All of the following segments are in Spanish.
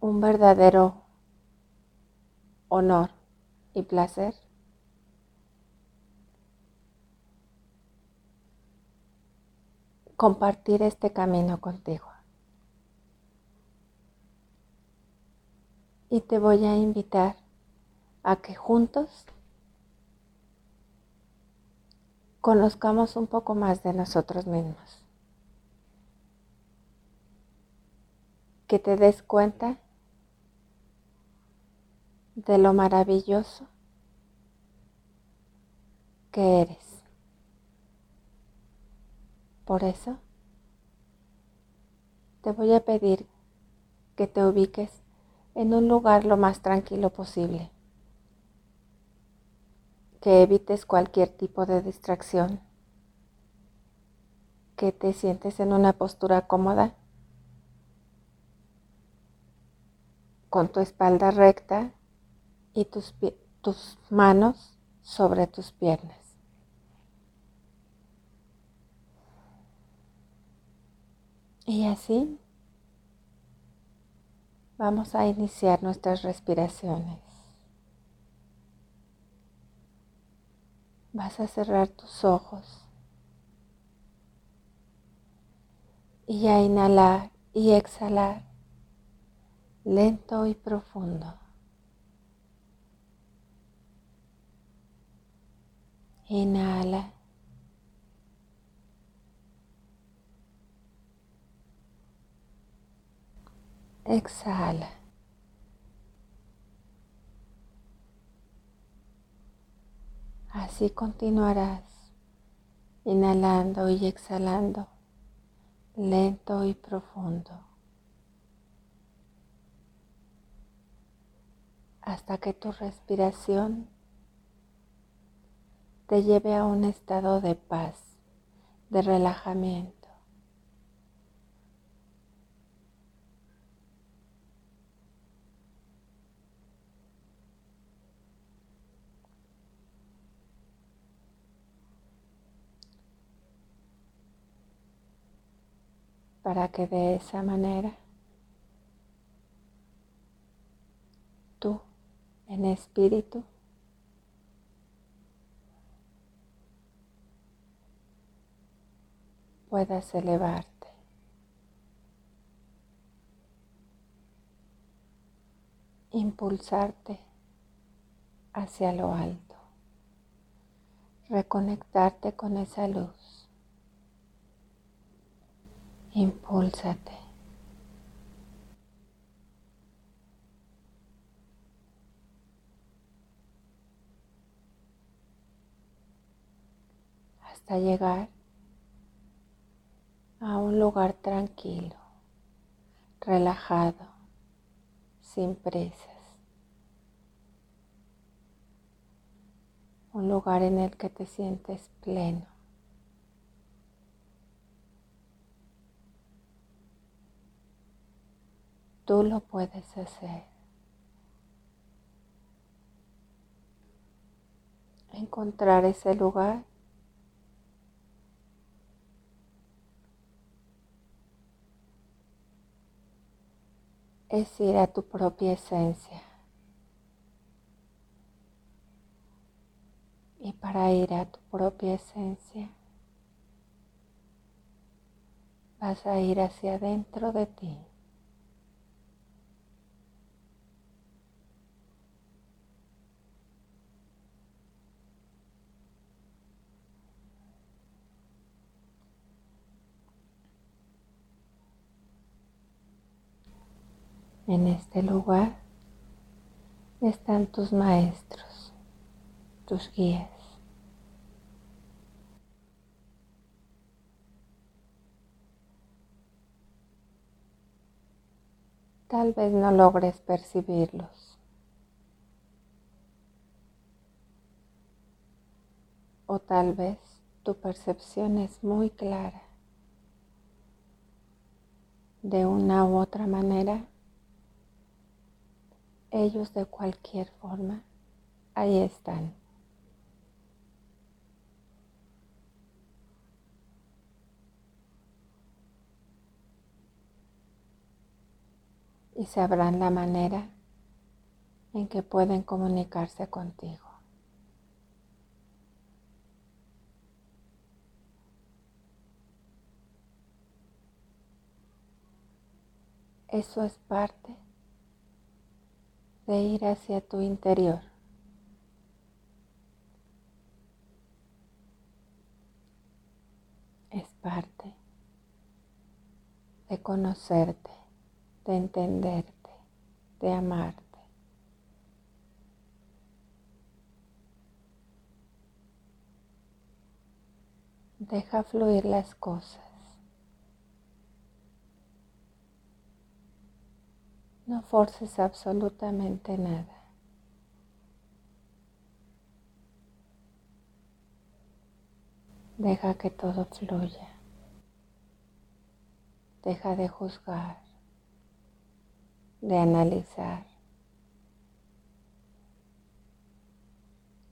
un verdadero honor y placer compartir este camino contigo. Y te voy a invitar a que juntos conozcamos un poco más de nosotros mismos. Que te des cuenta de lo maravilloso que eres. Por eso, te voy a pedir que te ubiques en un lugar lo más tranquilo posible que evites cualquier tipo de distracción, que te sientes en una postura cómoda, con tu espalda recta y tus, tus manos sobre tus piernas. Y así vamos a iniciar nuestras respiraciones. vas a cerrar tus ojos y a inhalar y exhalar lento y profundo. Inhala. Exhala. Así continuarás, inhalando y exhalando, lento y profundo, hasta que tu respiración te lleve a un estado de paz, de relajamiento. para que de esa manera tú en espíritu puedas elevarte. impulsarte hacia lo alto, reconectarte con esa luz. Impúlsate. Hasta llegar a un lugar tranquilo, relajado, sin prisas. Un lugar en el que te sientes pleno. Tú lo puedes hacer. Encontrar ese lugar es ir a tu propia esencia. Y para ir a tu propia esencia, vas a ir hacia adentro de ti. En este lugar están tus maestros, tus guías. Tal vez no logres percibirlos. O tal vez tu percepción es muy clara. De una u otra manera, ellos de cualquier forma, ahí están. y sabrán la manera en que pueden comunicarse contigo. Eso es parte de ir hacia tu interior. Es parte de conocerte de entenderte, de amarte. Deja fluir las cosas. No forces absolutamente nada. Deja que todo fluya. Deja de juzgar de analizar.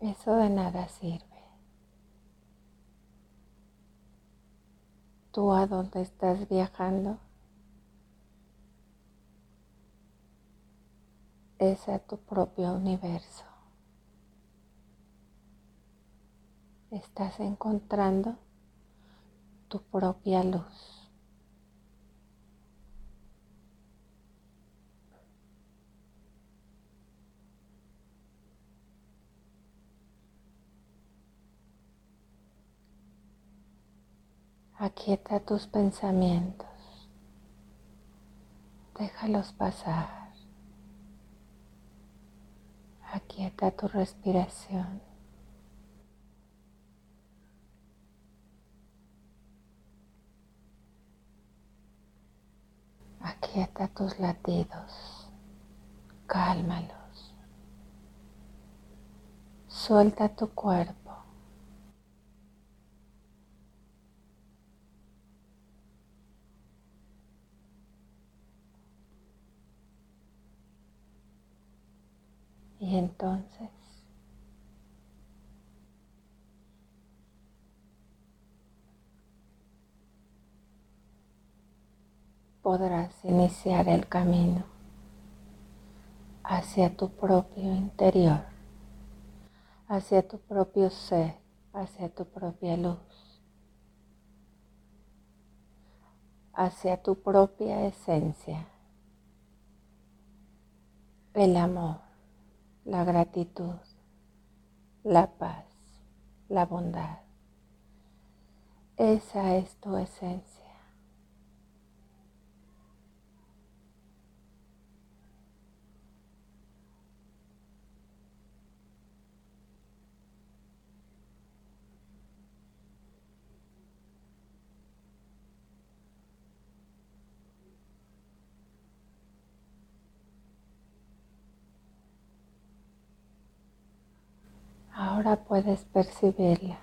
Eso de nada sirve. Tú a dónde estás viajando es a tu propio universo. Estás encontrando tu propia luz. Aquieta tus pensamientos. Déjalos pasar. Aquieta tu respiración. Aquieta tus latidos. Cálmalos. Suelta tu cuerpo. Y entonces podrás iniciar el camino hacia tu propio interior, hacia tu propio ser, hacia tu propia luz, hacia tu propia esencia, el amor la gratitud, la paz, la bondad. Esa es tu esencia. Puedes percibirla.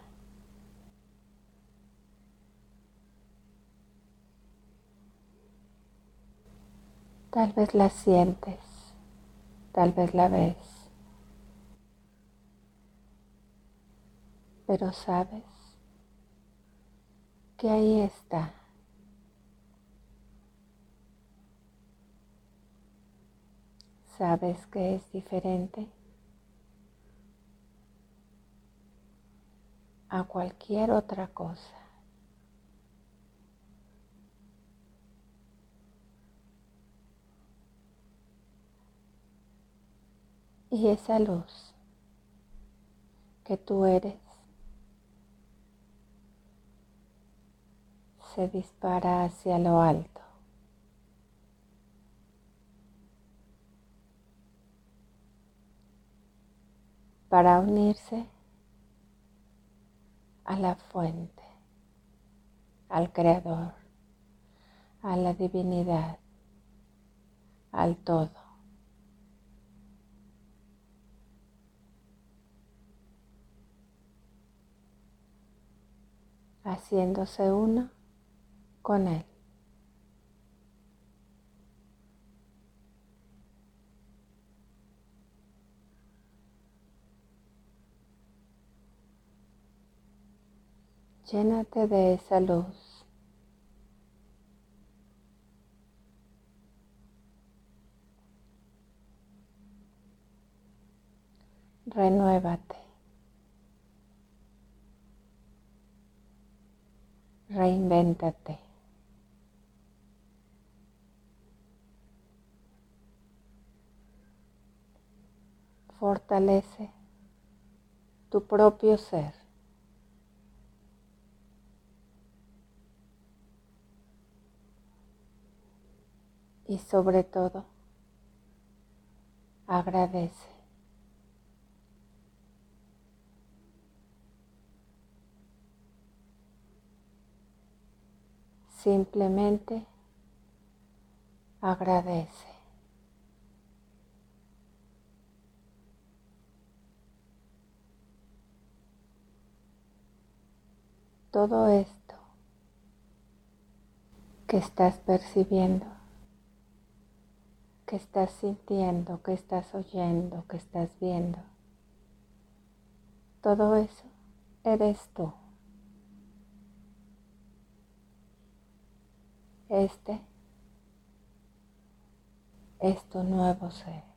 Tal vez la sientes, tal vez la ves, pero sabes que ahí está. Sabes que es diferente a cualquier otra cosa. Y esa luz que tú eres se dispara hacia lo alto. para unirse a la fuente, al creador, a la divinidad, al todo. haciéndose uno con él. Llénate de esa luz. Renuévate. Reinvéntate. Fortalece tu propio ser. Y sobre todo agradece. Simplemente agradece. Todo esto que estás percibiendo que estás sintiendo, que estás oyendo, que estás viendo. Todo eso eres tú. Este es tu nuevo ser.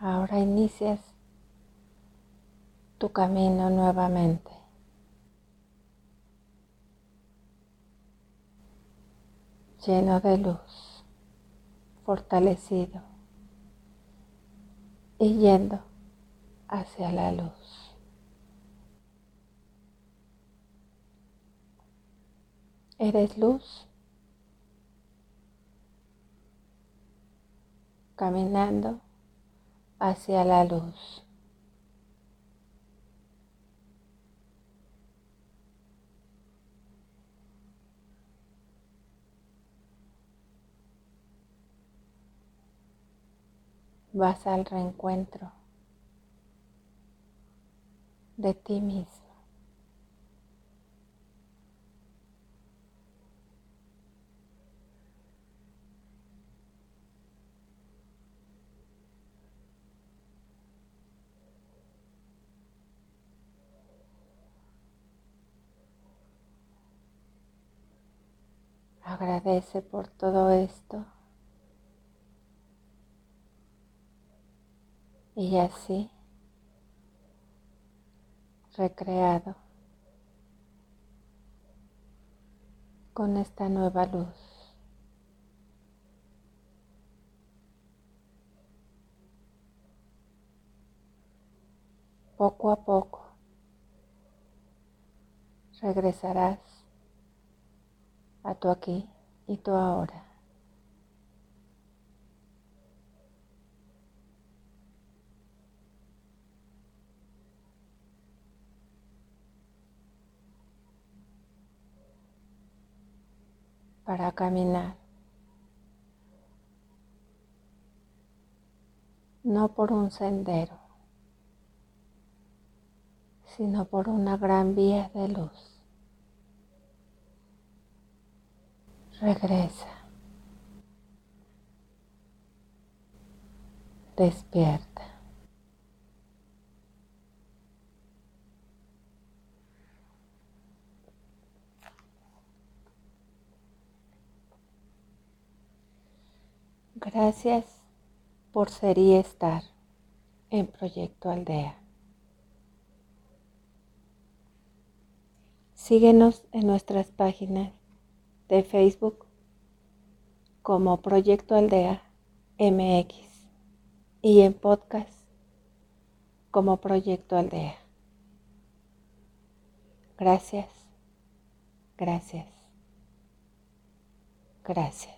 Ahora inicias tu camino nuevamente. lleno de luz, fortalecido y yendo hacia la luz. Eres luz caminando hacia la luz. Vas al reencuentro de ti mismo. Agradece por todo esto. Y así, recreado con esta nueva luz. Poco a poco regresarás a tu aquí y tu ahora. para caminar, no por un sendero, sino por una gran vía de luz. Regresa. Despierta. Gracias por ser y estar en Proyecto Aldea. Síguenos en nuestras páginas de Facebook como Proyecto Aldea MX y en podcast como Proyecto Aldea. Gracias, gracias, gracias.